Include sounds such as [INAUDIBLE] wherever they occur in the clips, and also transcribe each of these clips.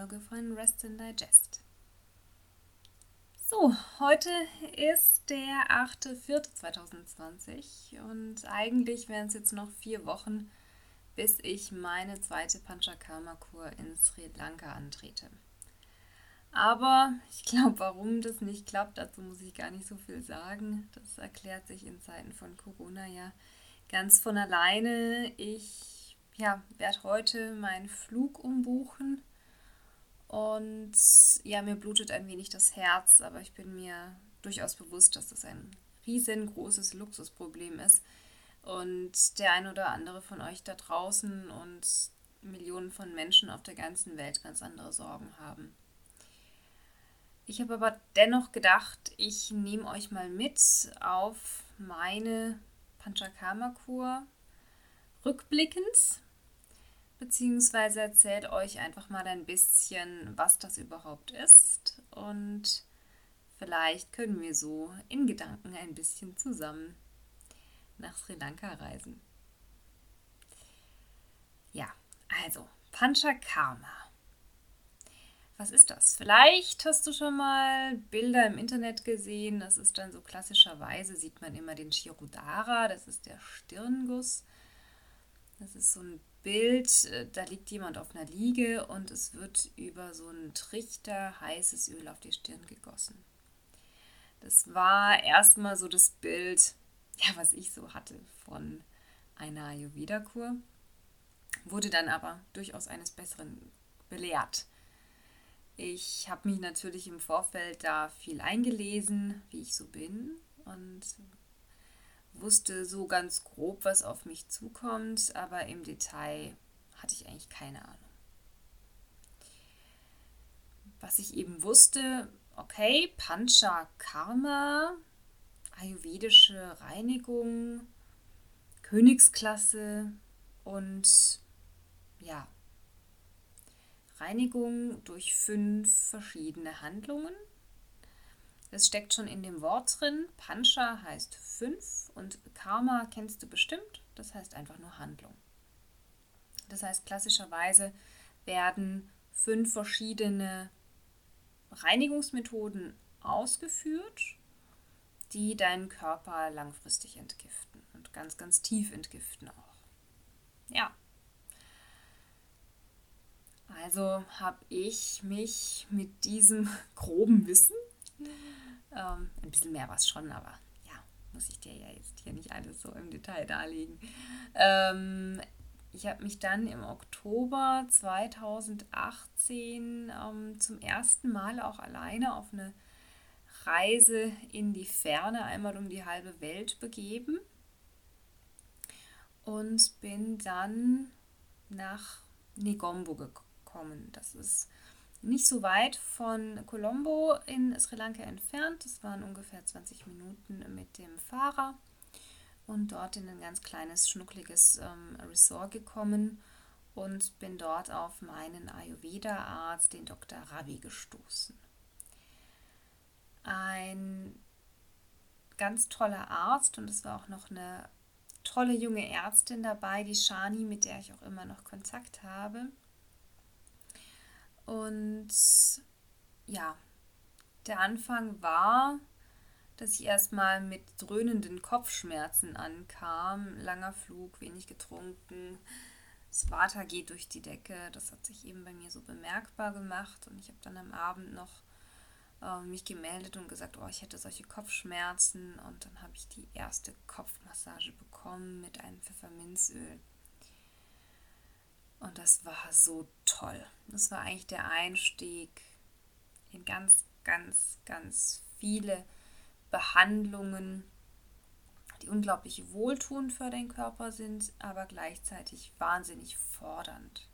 Folge von Rest and Digest. So, heute ist der 8.4.2020 und eigentlich wären es jetzt noch vier Wochen, bis ich meine zweite Panchakarma-Kur in Sri Lanka antrete. Aber ich glaube, warum das nicht klappt, dazu muss ich gar nicht so viel sagen. Das erklärt sich in Zeiten von Corona ja ganz von alleine. Ich ja, werde heute meinen Flug umbuchen und ja, mir blutet ein wenig das Herz, aber ich bin mir durchaus bewusst, dass das ein riesengroßes Luxusproblem ist und der ein oder andere von euch da draußen und Millionen von Menschen auf der ganzen Welt ganz andere Sorgen haben. Ich habe aber dennoch gedacht, ich nehme euch mal mit auf meine Panchakarma-Kur rückblickend beziehungsweise erzählt euch einfach mal ein bisschen, was das überhaupt ist und vielleicht können wir so in Gedanken ein bisschen zusammen nach Sri Lanka reisen. Ja, also Panchakarma. Was ist das? Vielleicht hast du schon mal Bilder im Internet gesehen. Das ist dann so klassischerweise, sieht man immer den Shirudara, das ist der Stirnguss. Das ist so ein Bild, äh, da liegt jemand auf einer Liege und es wird über so einen Trichter heißes Öl auf die Stirn gegossen. Das war erstmal so das Bild, ja, was ich so hatte von einer Ayurveda-Kur, wurde dann aber durchaus eines Besseren belehrt. Ich habe mich natürlich im Vorfeld da viel eingelesen, wie ich so bin und wusste so ganz grob, was auf mich zukommt, aber im Detail hatte ich eigentlich keine Ahnung. Was ich eben wusste, okay, Pancha Karma, ayurvedische Reinigung, Königsklasse und ja, Reinigung durch fünf verschiedene Handlungen das steckt schon in dem Wort drin. Pancha heißt fünf und Karma kennst du bestimmt. Das heißt einfach nur Handlung. Das heißt, klassischerweise werden fünf verschiedene Reinigungsmethoden ausgeführt, die deinen Körper langfristig entgiften und ganz, ganz tief entgiften auch. Ja. Also habe ich mich mit diesem [LAUGHS] groben Wissen ähm, ein bisschen mehr war es schon, aber ja, muss ich dir ja jetzt hier nicht alles so im Detail darlegen. Ähm, ich habe mich dann im Oktober 2018 ähm, zum ersten Mal auch alleine auf eine Reise in die Ferne, einmal um die halbe Welt begeben und bin dann nach Negombo gekommen. Das ist nicht so weit von Colombo in Sri Lanka entfernt. Das waren ungefähr 20 Minuten mit dem Fahrer und dort in ein ganz kleines, schnuckliges ähm, Resort gekommen und bin dort auf meinen Ayurveda-Arzt, den Dr. Ravi, gestoßen. Ein ganz toller Arzt und es war auch noch eine tolle junge Ärztin dabei, die Shani, mit der ich auch immer noch Kontakt habe. Und ja, der Anfang war, dass ich erstmal mit dröhnenden Kopfschmerzen ankam. Langer Flug, wenig getrunken. Das Water geht durch die Decke. Das hat sich eben bei mir so bemerkbar gemacht. Und ich habe dann am Abend noch äh, mich gemeldet und gesagt, oh, ich hätte solche Kopfschmerzen. Und dann habe ich die erste Kopfmassage bekommen mit einem Pfefferminzöl. Und das war so toll. Das war eigentlich der Einstieg in ganz, ganz, ganz viele Behandlungen, die unglaublich wohltuend für den Körper sind, aber gleichzeitig wahnsinnig fordernd.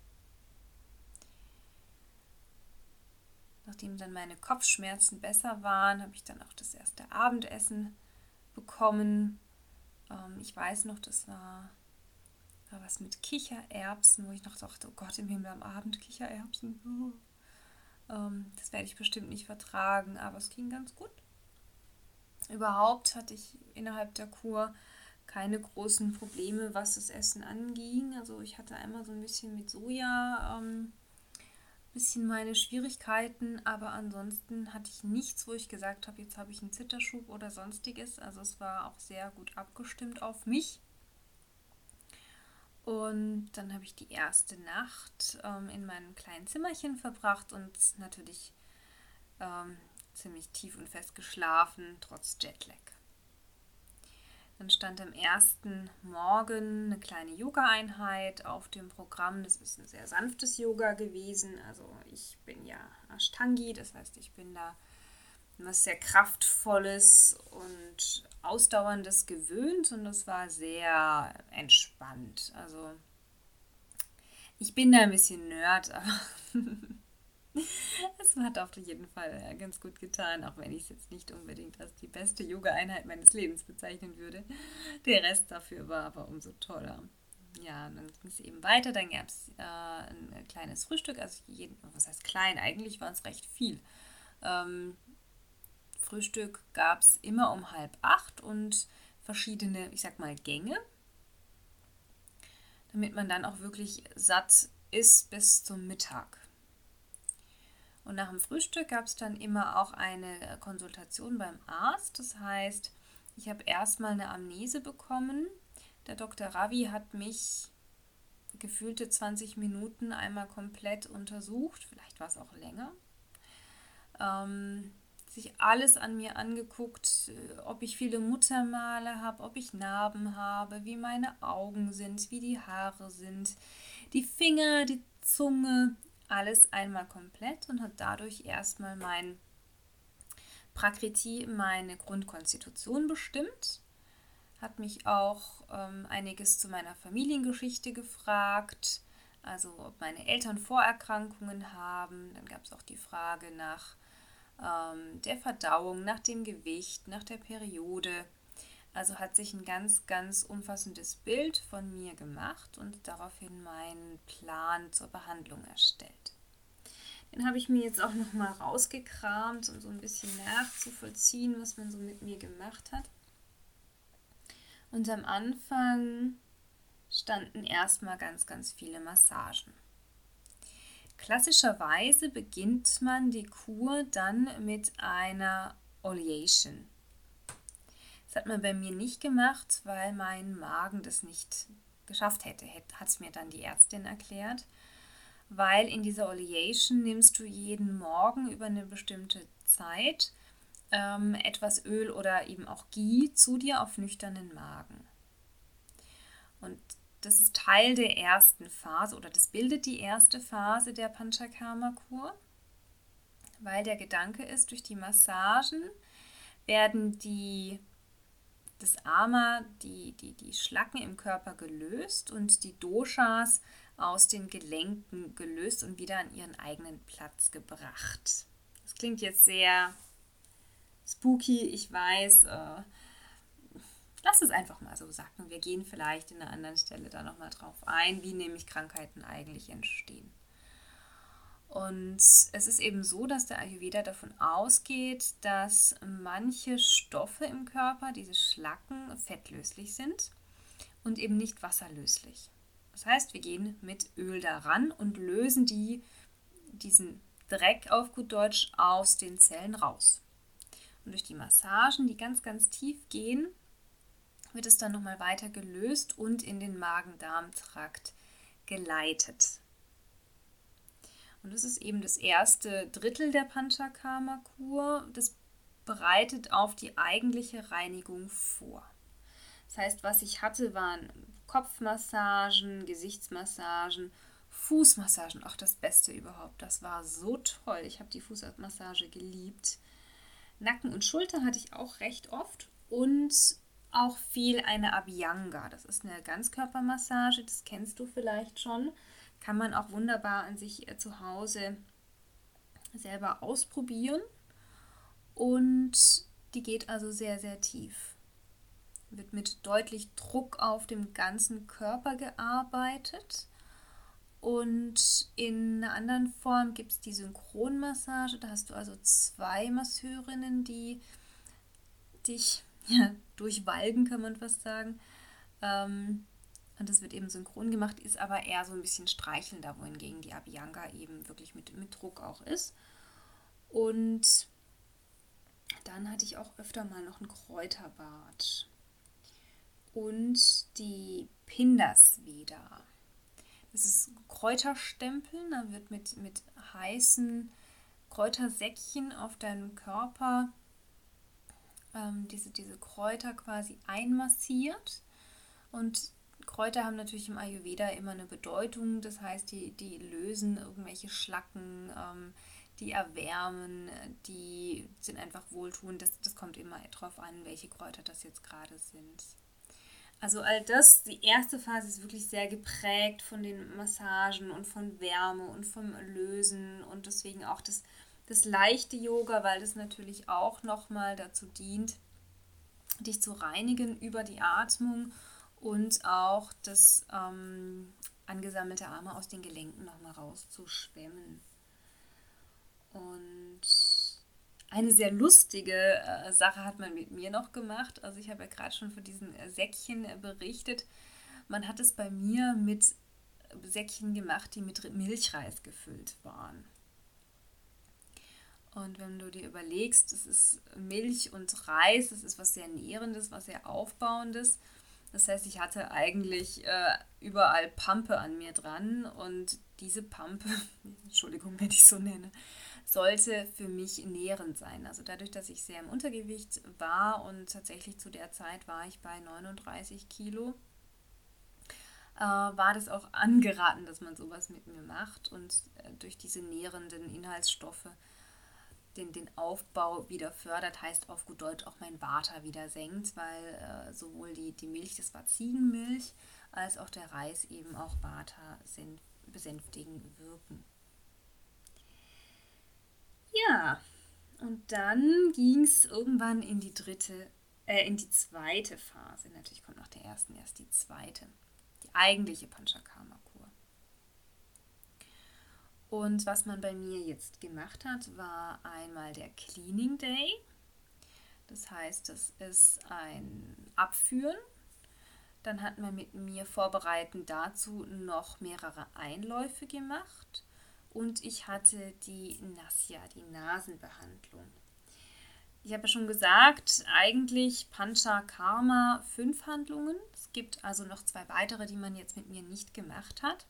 Nachdem dann meine Kopfschmerzen besser waren, habe ich dann auch das erste Abendessen bekommen. Ähm, ich weiß noch, das war war was mit Kichererbsen, wo ich noch dachte, oh Gott, im Himmel am Abend Kichererbsen. Ähm, das werde ich bestimmt nicht vertragen, aber es ging ganz gut. Überhaupt hatte ich innerhalb der Kur keine großen Probleme, was das Essen anging. Also ich hatte einmal so ein bisschen mit Soja, ähm, bisschen meine Schwierigkeiten, aber ansonsten hatte ich nichts, wo ich gesagt habe, jetzt habe ich einen Zitterschub oder sonstiges. Also es war auch sehr gut abgestimmt auf mich. Und dann habe ich die erste Nacht ähm, in meinem kleinen Zimmerchen verbracht und natürlich ähm, ziemlich tief und fest geschlafen, trotz Jetlag. Dann stand am ersten Morgen eine kleine Yoga-Einheit auf dem Programm. Das ist ein sehr sanftes Yoga gewesen. Also ich bin ja Ashtangi, das heißt, ich bin da was sehr kraftvolles und ausdauerndes gewöhnt und das war sehr entspannt. Also ich bin da ein bisschen Nerd, aber [LAUGHS] Es hat auf jeden Fall ganz gut getan, auch wenn ich es jetzt nicht unbedingt als die beste Yoga-Einheit meines Lebens bezeichnen würde. Der Rest dafür war aber umso toller. Ja, dann ging es eben weiter. Dann gab es äh, ein kleines Frühstück. Also, jeden, was heißt klein? Eigentlich war es recht viel. Ähm, Frühstück gab es immer um halb acht und verschiedene, ich sag mal, Gänge, damit man dann auch wirklich satt ist bis zum Mittag. Und nach dem Frühstück gab es dann immer auch eine Konsultation beim Arzt. Das heißt, ich habe erstmal eine Amnese bekommen. Der Dr. Ravi hat mich gefühlte 20 Minuten einmal komplett untersucht. Vielleicht war es auch länger. Ähm, sich alles an mir angeguckt, ob ich viele Muttermale habe, ob ich Narben habe, wie meine Augen sind, wie die Haare sind, die Finger, die Zunge, alles einmal komplett und hat dadurch erstmal mein Prakriti, meine Grundkonstitution bestimmt. Hat mich auch ähm, einiges zu meiner Familiengeschichte gefragt, also ob meine Eltern Vorerkrankungen haben. Dann gab es auch die Frage nach ähm, der Verdauung, nach dem Gewicht, nach der Periode. Also hat sich ein ganz, ganz umfassendes Bild von mir gemacht und daraufhin meinen Plan zur Behandlung erstellt. Den habe ich mir jetzt auch nochmal rausgekramt, um so ein bisschen nachzuvollziehen, was man so mit mir gemacht hat. Und am Anfang standen erstmal ganz, ganz viele Massagen. Klassischerweise beginnt man die Kur dann mit einer Oleation. Das hat man bei mir nicht gemacht, weil mein Magen das nicht geschafft hätte, hat es mir dann die Ärztin erklärt, weil in dieser Oleation nimmst du jeden Morgen über eine bestimmte Zeit ähm, etwas Öl oder eben auch Ghee zu dir auf nüchternen Magen. Und das ist Teil der ersten Phase oder das bildet die erste Phase der Panchakarma-Kur, weil der Gedanke ist, durch die Massagen werden die das Ama, die, die, die Schlacken im Körper gelöst und die Doshas aus den Gelenken gelöst und wieder an ihren eigenen Platz gebracht. Das klingt jetzt sehr spooky, ich weiß. Äh, lass es einfach mal so sagen. Wir gehen vielleicht in einer anderen Stelle da nochmal drauf ein, wie nämlich Krankheiten eigentlich entstehen. Und es ist eben so, dass der Ayurveda davon ausgeht, dass manche Stoffe im Körper, diese Schlacken, fettlöslich sind und eben nicht wasserlöslich. Das heißt, wir gehen mit Öl daran und lösen die, diesen Dreck auf gut Deutsch aus den Zellen raus. Und durch die Massagen, die ganz, ganz tief gehen, wird es dann nochmal weiter gelöst und in den Magen-Darm-Trakt geleitet. Und das ist eben das erste Drittel der Panchakarma-Kur. Das bereitet auf die eigentliche Reinigung vor. Das heißt, was ich hatte, waren Kopfmassagen, Gesichtsmassagen, Fußmassagen. Auch das Beste überhaupt. Das war so toll. Ich habe die Fußmassage geliebt. Nacken und Schulter hatte ich auch recht oft und auch viel eine Abhyanga. Das ist eine Ganzkörpermassage, das kennst du vielleicht schon kann man auch wunderbar an sich äh, zu Hause selber ausprobieren. Und die geht also sehr, sehr tief. Wird mit deutlich Druck auf dem ganzen Körper gearbeitet. Und in einer anderen Form gibt es die Synchronmassage. Da hast du also zwei Masseurinnen, die dich [LAUGHS] ja, durchwalgen, kann man fast sagen, Ähm, und das wird eben synchron gemacht, ist aber eher so ein bisschen streichelnder, wohingegen die Abhyanga eben wirklich mit, mit Druck auch ist. Und dann hatte ich auch öfter mal noch ein Kräuterbad. Und die Pindasveda. Das ist Kräuterstempeln, da wird mit, mit heißen Kräutersäckchen auf deinem Körper ähm, diese, diese Kräuter quasi einmassiert. Und Kräuter haben natürlich im Ayurveda immer eine Bedeutung. Das heißt, die, die lösen irgendwelche Schlacken, ähm, die erwärmen, die sind einfach wohltuend. Das, das kommt immer darauf an, welche Kräuter das jetzt gerade sind. Also all das, die erste Phase ist wirklich sehr geprägt von den Massagen und von Wärme und vom Lösen und deswegen auch das, das leichte Yoga, weil das natürlich auch nochmal dazu dient, dich zu reinigen über die Atmung und auch das ähm, angesammelte Arme aus den Gelenken nochmal rauszuschwemmen. Und eine sehr lustige äh, Sache hat man mit mir noch gemacht. Also ich habe ja gerade schon von diesen äh, Säckchen äh, berichtet. Man hat es bei mir mit Säckchen gemacht, die mit Milchreis gefüllt waren. Und wenn du dir überlegst, es ist Milch und Reis, das ist was sehr Nährendes, was sehr Aufbauendes. Das heißt, ich hatte eigentlich äh, überall Pampe an mir dran und diese Pampe, [LAUGHS] Entschuldigung, wenn ich so nenne, sollte für mich nährend sein. Also dadurch, dass ich sehr im Untergewicht war und tatsächlich zu der Zeit war ich bei 39 Kilo, äh, war das auch angeraten, dass man sowas mit mir macht und äh, durch diese nährenden Inhaltsstoffe den, den Aufbau wieder fördert, heißt auf gut Deutsch auch mein Vata wieder senkt, weil äh, sowohl die, die Milch, das war Ziegenmilch, als auch der Reis eben auch Vata besänftigen wirken. Ja, und dann ging es irgendwann in die dritte, äh, in die zweite Phase. Natürlich kommt nach der ersten erst die zweite, die eigentliche Panchakarma-Kur. Und was man bei mir jetzt gemacht hat, war einmal der Cleaning Day. Das heißt, das ist ein Abführen. Dann hat man mit mir vorbereitend dazu noch mehrere Einläufe gemacht und ich hatte die Nasya, die Nasenbehandlung. Ich habe ja schon gesagt, eigentlich Pancha Karma fünf Handlungen. Es gibt also noch zwei weitere, die man jetzt mit mir nicht gemacht hat.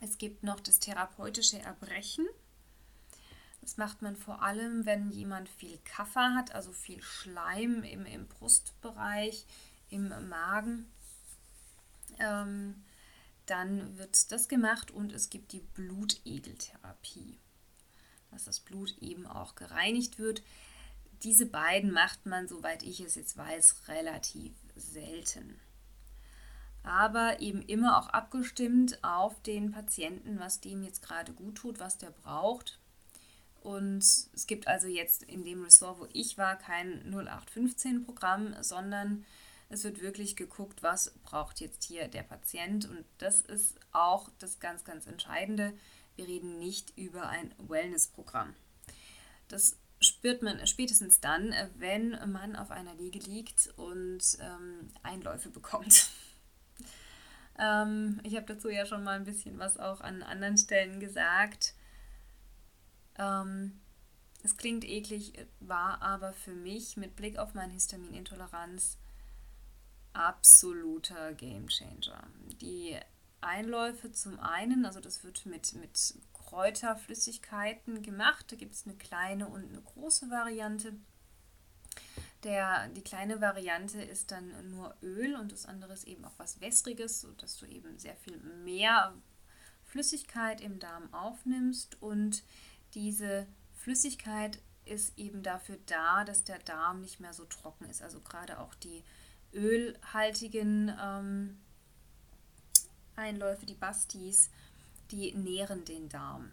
Es gibt noch das therapeutische Erbrechen. Das macht man vor allem, wenn jemand viel Kaffer hat, also viel Schleim im, im Brustbereich, im Magen. Ähm, dann wird das gemacht und es gibt die Blutegeltherapie, dass das Blut eben auch gereinigt wird. Diese beiden macht man, soweit ich es jetzt weiß, relativ selten. Aber eben immer auch abgestimmt auf den Patienten, was dem jetzt gerade gut tut, was der braucht. Und es gibt also jetzt in dem Ressort, wo ich war, kein 0815-Programm, sondern es wird wirklich geguckt, was braucht jetzt hier der Patient. Und das ist auch das ganz, ganz Entscheidende. Wir reden nicht über ein Wellness-Programm. Das spürt man spätestens dann, wenn man auf einer Liege liegt und ähm, Einläufe bekommt. [LAUGHS] ähm, ich habe dazu ja schon mal ein bisschen was auch an anderen Stellen gesagt. Ähm, es klingt eklig, war aber für mich mit Blick auf meine Histaminintoleranz absoluter Gamechanger. Die Einläufe zum einen, also das wird mit, mit Kräuterflüssigkeiten gemacht. Da gibt es eine kleine und eine große Variante. Der, die kleine Variante ist dann nur Öl und das andere ist eben auch was Wässriges, sodass du eben sehr viel mehr Flüssigkeit im Darm aufnimmst. Und diese Flüssigkeit ist eben dafür da, dass der Darm nicht mehr so trocken ist. Also gerade auch die ölhaltigen ähm, Einläufe, die Bastis, die nähren den Darm.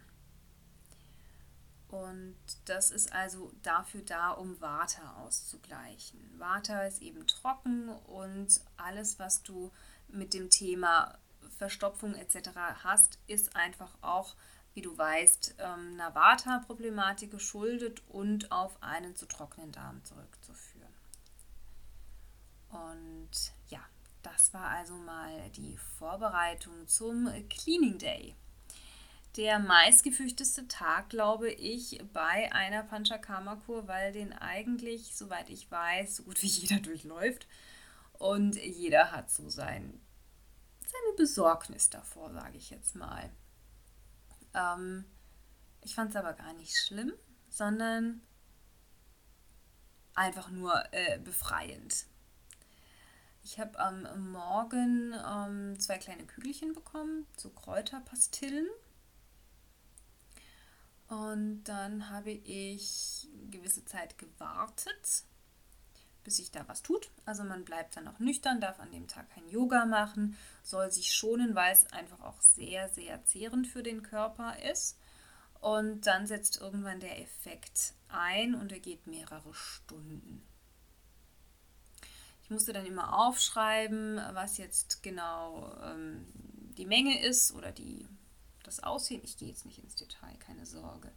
Und das ist also dafür da, um Vata auszugleichen. Vata ist eben trocken und alles, was du mit dem Thema Verstopfung etc. hast, ist einfach auch, wie du weißt, ähm, einer Vata-Problematik geschuldet und auf einen zu trockenen Darm zurückzuführen. Und ja, das war also mal die Vorbereitung zum Cleaning Day. Der meistgefürchteste Tag, glaube ich, bei einer Panchakarma-Kur, weil den eigentlich, soweit ich weiß, so gut wie [LAUGHS] jeder durchläuft. Und jeder hat so sein, seine Besorgnis davor, sage ich jetzt mal. Ähm, ich fand es aber gar nicht schlimm, sondern einfach nur äh, befreiend. Ich habe am Morgen ähm, zwei kleine Kügelchen bekommen, so Kräuterpastillen. Und dann habe ich gewisse Zeit gewartet, bis sich da was tut. Also man bleibt dann auch nüchtern, darf an dem Tag kein Yoga machen, soll sich schonen, weil es einfach auch sehr, sehr zehrend für den Körper ist. Und dann setzt irgendwann der Effekt ein und er geht mehrere Stunden. Ich musste dann immer aufschreiben, was jetzt genau ähm, die Menge ist oder die, das Aussehen. Ich gehe jetzt nicht ins Detail, keine Sorge.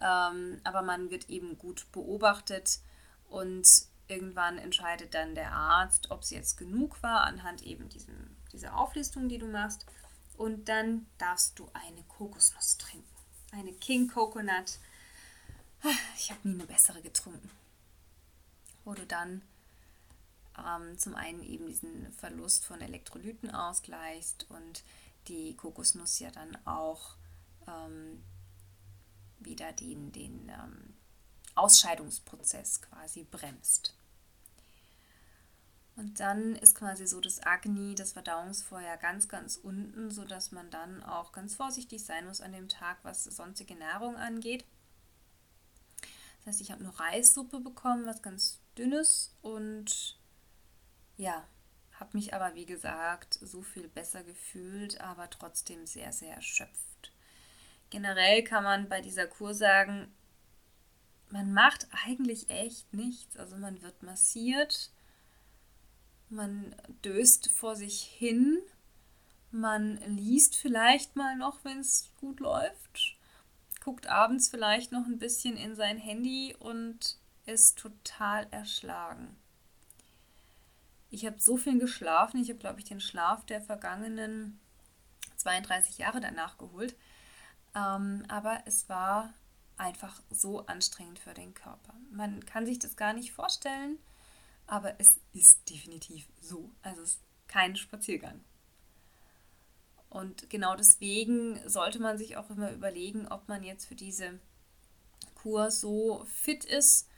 Ähm, aber man wird eben gut beobachtet und irgendwann entscheidet dann der Arzt, ob es jetzt genug war anhand eben diesem, dieser Auflistung, die du machst. Und dann darfst du eine Kokosnuss trinken. Eine King Coconut. Ich habe nie eine bessere getrunken. Wo du dann ähm, zum einen eben diesen Verlust von Elektrolyten ausgleichst und die Kokosnuss ja dann auch ähm, wieder den, den ähm, Ausscheidungsprozess quasi bremst. Und dann ist quasi so das Agni, das Verdauungsfeuer, ganz, ganz unten, sodass man dann auch ganz vorsichtig sein muss an dem Tag, was sonstige Nahrung angeht. Das heißt, ich habe nur Reissuppe bekommen, was ganz dünnes und ja, habe mich aber, wie gesagt, so viel besser gefühlt, aber trotzdem sehr, sehr erschöpft. Generell kann man bei dieser Kur sagen, man macht eigentlich echt nichts. Also man wird massiert, man döst vor sich hin, man liest vielleicht mal noch, wenn es gut läuft, guckt abends vielleicht noch ein bisschen in sein Handy und ist total erschlagen. Ich habe so viel geschlafen. Ich habe, glaube ich, den Schlaf der vergangenen 32 Jahre danach geholt. Ähm, aber es war einfach so anstrengend für den Körper. Man kann sich das gar nicht vorstellen, aber es ist definitiv so. Also es ist kein Spaziergang. Und genau deswegen sollte man sich auch immer überlegen, ob man jetzt für diese Kur so fit ist,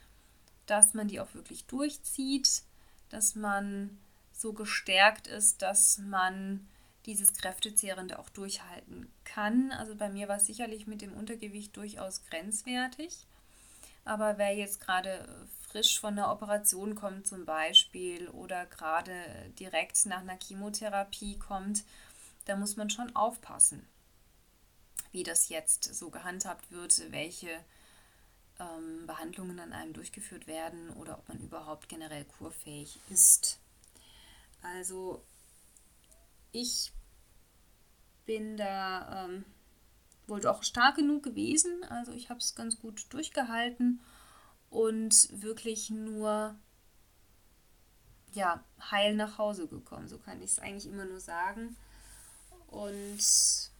dass man die auch wirklich durchzieht dass man so gestärkt ist, dass man dieses Kräftezehrende auch durchhalten kann. Also bei mir war es sicherlich mit dem Untergewicht durchaus grenzwertig. Aber wer jetzt gerade frisch von einer Operation kommt zum Beispiel oder gerade direkt nach einer Chemotherapie kommt, da muss man schon aufpassen, wie das jetzt so gehandhabt wird, welche ähm, Behandlungen an einem durchgeführt werden oder ob man überhaupt generell kurfähig ist. Also ich bin da ähm, wohl doch stark genug gewesen. Also ich habe es ganz gut durchgehalten und wirklich nur ja, heil nach Hause gekommen. So kann ich es eigentlich immer nur sagen. Und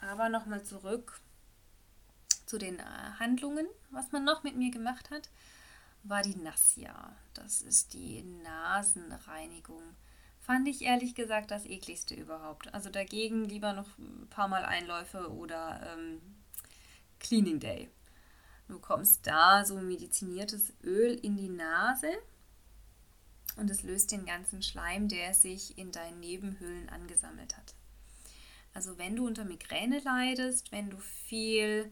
aber nochmal zurück zu den äh, Handlungen, was man noch mit mir gemacht hat, war die Nassia. Das ist die Nasenreinigung. Fand ich ehrlich gesagt das ekligste überhaupt. Also dagegen lieber noch ein paar Mal Einläufe oder ähm, Cleaning Day. Du kommst da so mediziniertes Öl in die Nase und es löst den ganzen Schleim, der sich in deinen Nebenhöhlen angesammelt hat. Also wenn du unter Migräne leidest, wenn du viel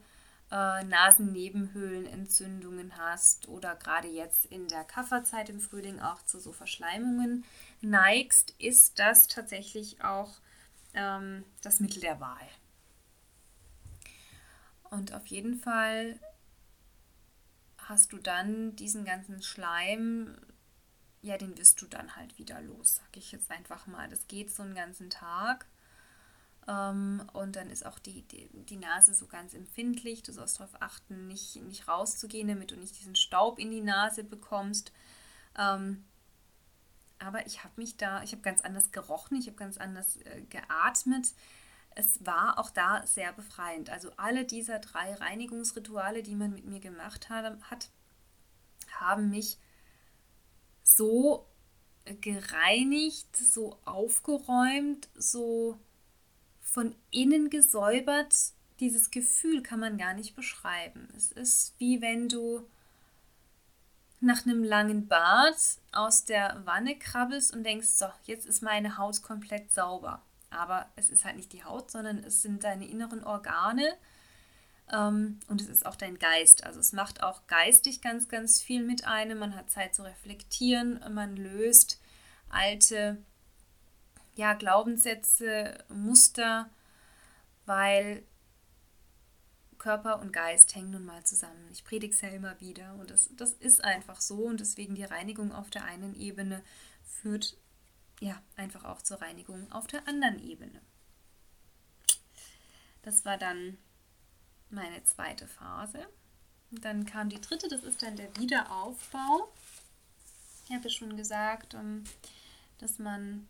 äh, Nasennebenhöhlenentzündungen hast oder gerade jetzt in der Kafferzeit im Frühling auch zu so Verschleimungen neigst, ist das tatsächlich auch ähm, das Mittel der Wahl. Und auf jeden Fall hast du dann diesen ganzen Schleim, ja, den wirst du dann halt wieder los, sag ich jetzt einfach mal. Das geht so einen ganzen Tag. Ähm, und dann ist auch die, die, die, Nase so ganz empfindlich. Du sollst darauf achten, nicht, nicht rauszugehen, damit du nicht diesen Staub in die Nase bekommst. Ähm, aber ich habe mich da, ich habe ganz anders gerochen, ich habe ganz anders äh, geatmet. Es war auch da sehr befreiend. Also alle dieser drei Reinigungsrituale, die man mit mir gemacht hat, hat haben mich so gereinigt, so aufgeräumt, so von innen gesäubert. Dieses Gefühl kann man gar nicht beschreiben. Es ist wie wenn du nach einem langen Bad aus der Wanne krabbelst und denkst, so, jetzt ist meine Haut komplett sauber. Aber es ist halt nicht die Haut, sondern es sind deine inneren Organe ähm, und es ist auch dein Geist. Also es macht auch geistig ganz, ganz viel mit einem. Man hat Zeit zu reflektieren, man löst alte ja, Glaubenssätze, Muster, weil Körper und Geist hängen nun mal zusammen. Ich predige es ja immer wieder und das, das ist einfach so und deswegen die Reinigung auf der einen Ebene führt ja einfach auch zur Reinigung auf der anderen Ebene. Das war dann meine zweite Phase. Und dann kam die dritte, das ist dann der Wiederaufbau. Ich habe schon gesagt, ähm, dass man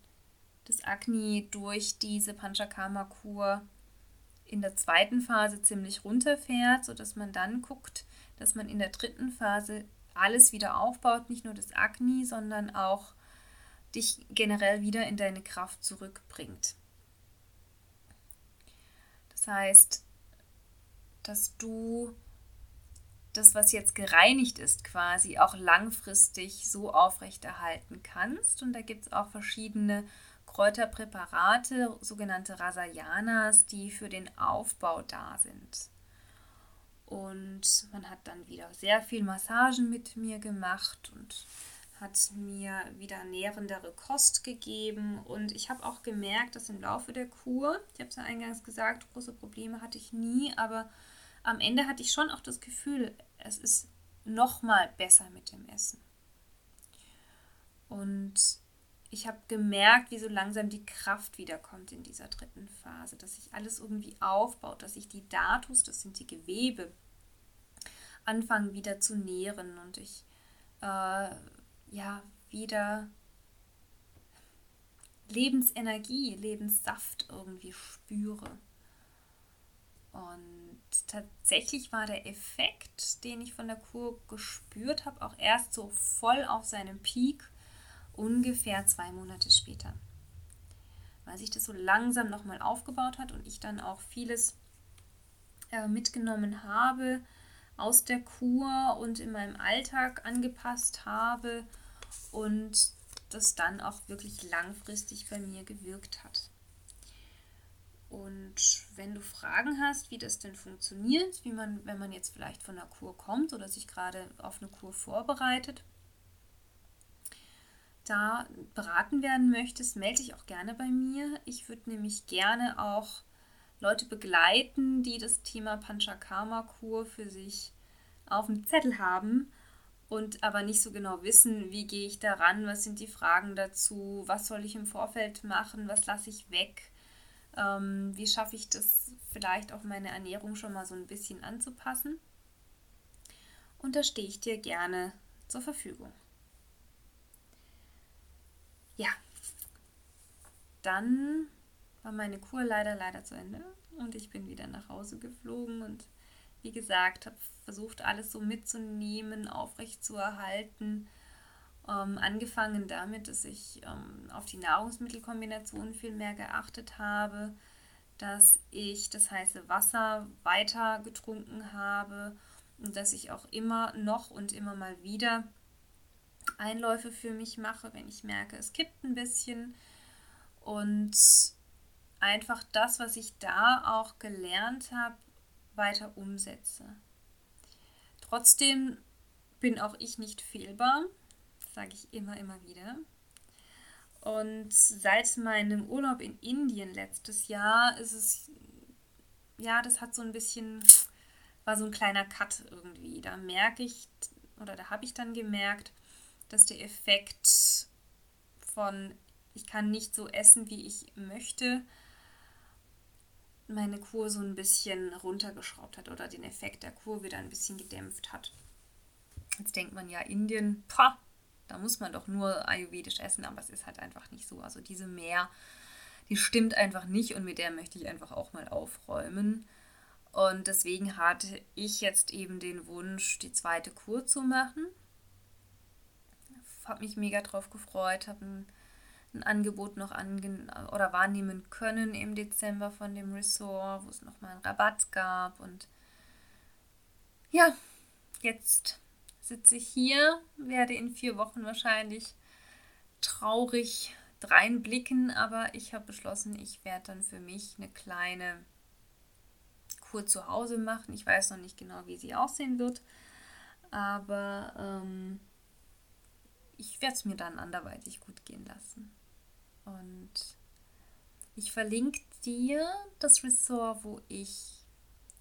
das Agni durch diese Panchakarma-Kur in der zweiten Phase ziemlich runterfährt, sodass man dann guckt, dass man in der dritten Phase alles wieder aufbaut, nicht nur das Agni, sondern auch dich generell wieder in deine Kraft zurückbringt. Das heißt, dass du das, was jetzt gereinigt ist, quasi auch langfristig so aufrechterhalten kannst. Und da gibt es auch verschiedene Kräuterpräparate, sogenannte Rasayanas, die für den Aufbau da sind. Und man hat dann wieder sehr viel Massagen mit mir gemacht und hat mir wieder nährendere Kost gegeben. Und ich habe auch gemerkt, dass im Laufe der Kur, ich habe es ja eingangs gesagt, große Probleme hatte ich nie, aber am Ende hatte ich schon auch das Gefühl, es ist noch mal besser mit dem Essen. Und ich habe gemerkt, wie so langsam die Kraft wiederkommt in dieser dritten Phase, dass sich alles irgendwie aufbaut, dass sich die Datus, das sind die Gewebe, anfangen wieder zu nähren und ich äh, ja wieder Lebensenergie, Lebenssaft irgendwie spüre. Und tatsächlich war der Effekt, den ich von der Kur gespürt habe, auch erst so voll auf seinem Peak ungefähr zwei Monate später. Weil sich das so langsam nochmal aufgebaut hat und ich dann auch vieles äh, mitgenommen habe aus der Kur und in meinem Alltag angepasst habe und das dann auch wirklich langfristig bei mir gewirkt hat. Und wenn du Fragen hast, wie das denn funktioniert, wie man, wenn man jetzt vielleicht von einer Kur kommt oder sich gerade auf eine Kur vorbereitet, da beraten werden möchtest, melde dich auch gerne bei mir. Ich würde nämlich gerne auch Leute begleiten, die das Thema Panchakarma-Kur für sich auf dem Zettel haben und aber nicht so genau wissen, wie gehe ich daran, was sind die Fragen dazu, was soll ich im Vorfeld machen, was lasse ich weg ähm, wie schaffe ich das vielleicht auch meine Ernährung schon mal so ein bisschen anzupassen? Und da stehe ich dir gerne zur Verfügung. Ja, dann war meine Kur leider, leider zu Ende und ich bin wieder nach Hause geflogen und wie gesagt, habe versucht, alles so mitzunehmen, aufrecht zu erhalten ähm, angefangen damit, dass ich ähm, auf die Nahrungsmittelkombination viel mehr geachtet habe, dass ich das heiße Wasser weiter getrunken habe und dass ich auch immer noch und immer mal wieder Einläufe für mich mache, wenn ich merke, es kippt ein bisschen und einfach das, was ich da auch gelernt habe, weiter umsetze. Trotzdem bin auch ich nicht fehlbar sage ich immer, immer wieder. Und seit meinem Urlaub in Indien letztes Jahr ist es, ja, das hat so ein bisschen, war so ein kleiner Cut irgendwie. Da merke ich, oder da habe ich dann gemerkt, dass der Effekt von, ich kann nicht so essen, wie ich möchte, meine Kur so ein bisschen runtergeschraubt hat oder den Effekt der Kur wieder ein bisschen gedämpft hat. Jetzt denkt man ja, Indien, pah, da muss man doch nur ayurvedisch essen, aber es ist halt einfach nicht so. Also diese Mehr, die stimmt einfach nicht und mit der möchte ich einfach auch mal aufräumen. Und deswegen hatte ich jetzt eben den Wunsch, die zweite Kur zu machen. Habe mich mega drauf gefreut, habe ein, ein, Angebot noch ange oder wahrnehmen können im Dezember von dem Resort, wo es nochmal einen Rabatt gab. Und ja, jetzt sitze ich hier, werde in vier Wochen wahrscheinlich traurig reinblicken, aber ich habe beschlossen, ich werde dann für mich eine kleine Kur zu Hause machen. Ich weiß noch nicht genau, wie sie aussehen wird, aber ähm, ich werde es mir dann anderweitig gut gehen lassen. Und ich verlinke dir das Ressort, wo ich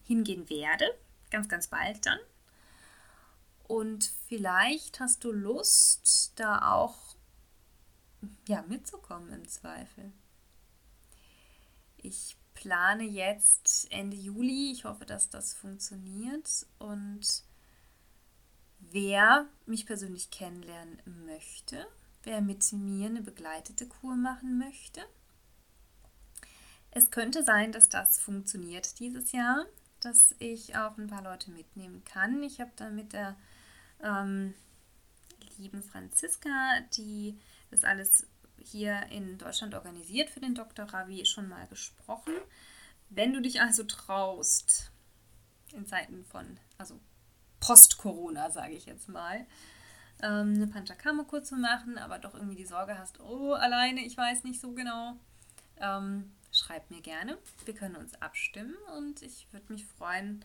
hingehen werde, ganz, ganz bald dann. Und vielleicht hast du Lust, da auch ja, mitzukommen im Zweifel. Ich plane jetzt Ende Juli. Ich hoffe, dass das funktioniert. Und wer mich persönlich kennenlernen möchte, wer mit mir eine begleitete Kur machen möchte, es könnte sein, dass das funktioniert dieses Jahr, dass ich auch ein paar Leute mitnehmen kann. Ich habe da mit der ähm, lieben Franziska, die das alles hier in Deutschland organisiert für den Dr. Ravi, schon mal gesprochen. Wenn du dich also traust, in Zeiten von, also Post-Corona, sage ich jetzt mal, ähm, eine Panchakarma-Kur zu machen, aber doch irgendwie die Sorge hast, oh, alleine, ich weiß nicht so genau, ähm, schreib mir gerne. Wir können uns abstimmen und ich würde mich freuen,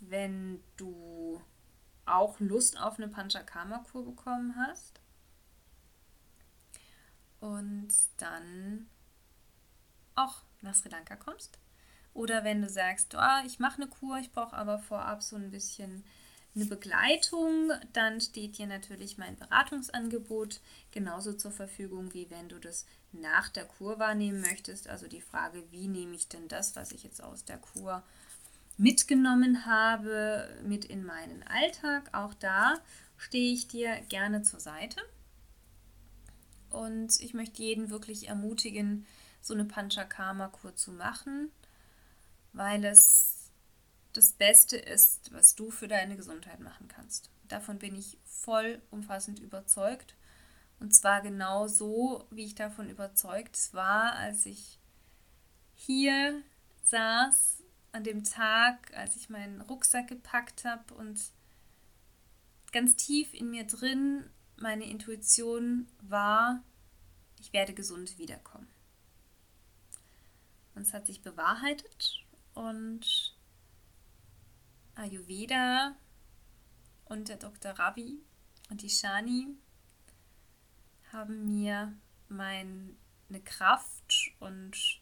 wenn du auch Lust auf eine Panchakarma-Kur bekommen hast und dann auch nach Sri Lanka kommst. Oder wenn du sagst, oh, ich mache eine Kur, ich brauche aber vorab so ein bisschen eine Begleitung, dann steht dir natürlich mein Beratungsangebot genauso zur Verfügung, wie wenn du das nach der Kur wahrnehmen möchtest. Also die Frage, wie nehme ich denn das, was ich jetzt aus der Kur mitgenommen habe, mit in meinen Alltag. Auch da stehe ich dir gerne zur Seite. Und ich möchte jeden wirklich ermutigen, so eine Panchakarma-Kur zu machen, weil es das Beste ist, was du für deine Gesundheit machen kannst. Davon bin ich vollumfassend überzeugt. Und zwar genau so, wie ich davon überzeugt war, als ich hier saß an dem Tag, als ich meinen Rucksack gepackt habe und ganz tief in mir drin meine Intuition war, ich werde gesund wiederkommen. Und es hat sich bewahrheitet und Ayurveda und der Dr. Ravi und die Shani haben mir meine Kraft und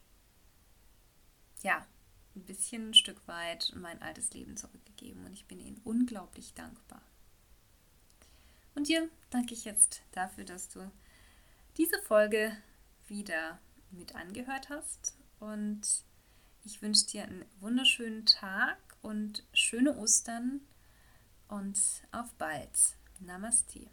ja, ein bisschen ein Stück weit mein altes Leben zurückgegeben und ich bin ihnen unglaublich dankbar. Und dir danke ich jetzt dafür, dass du diese Folge wieder mit angehört hast und ich wünsche dir einen wunderschönen Tag und schöne Ostern und auf bald. Namaste.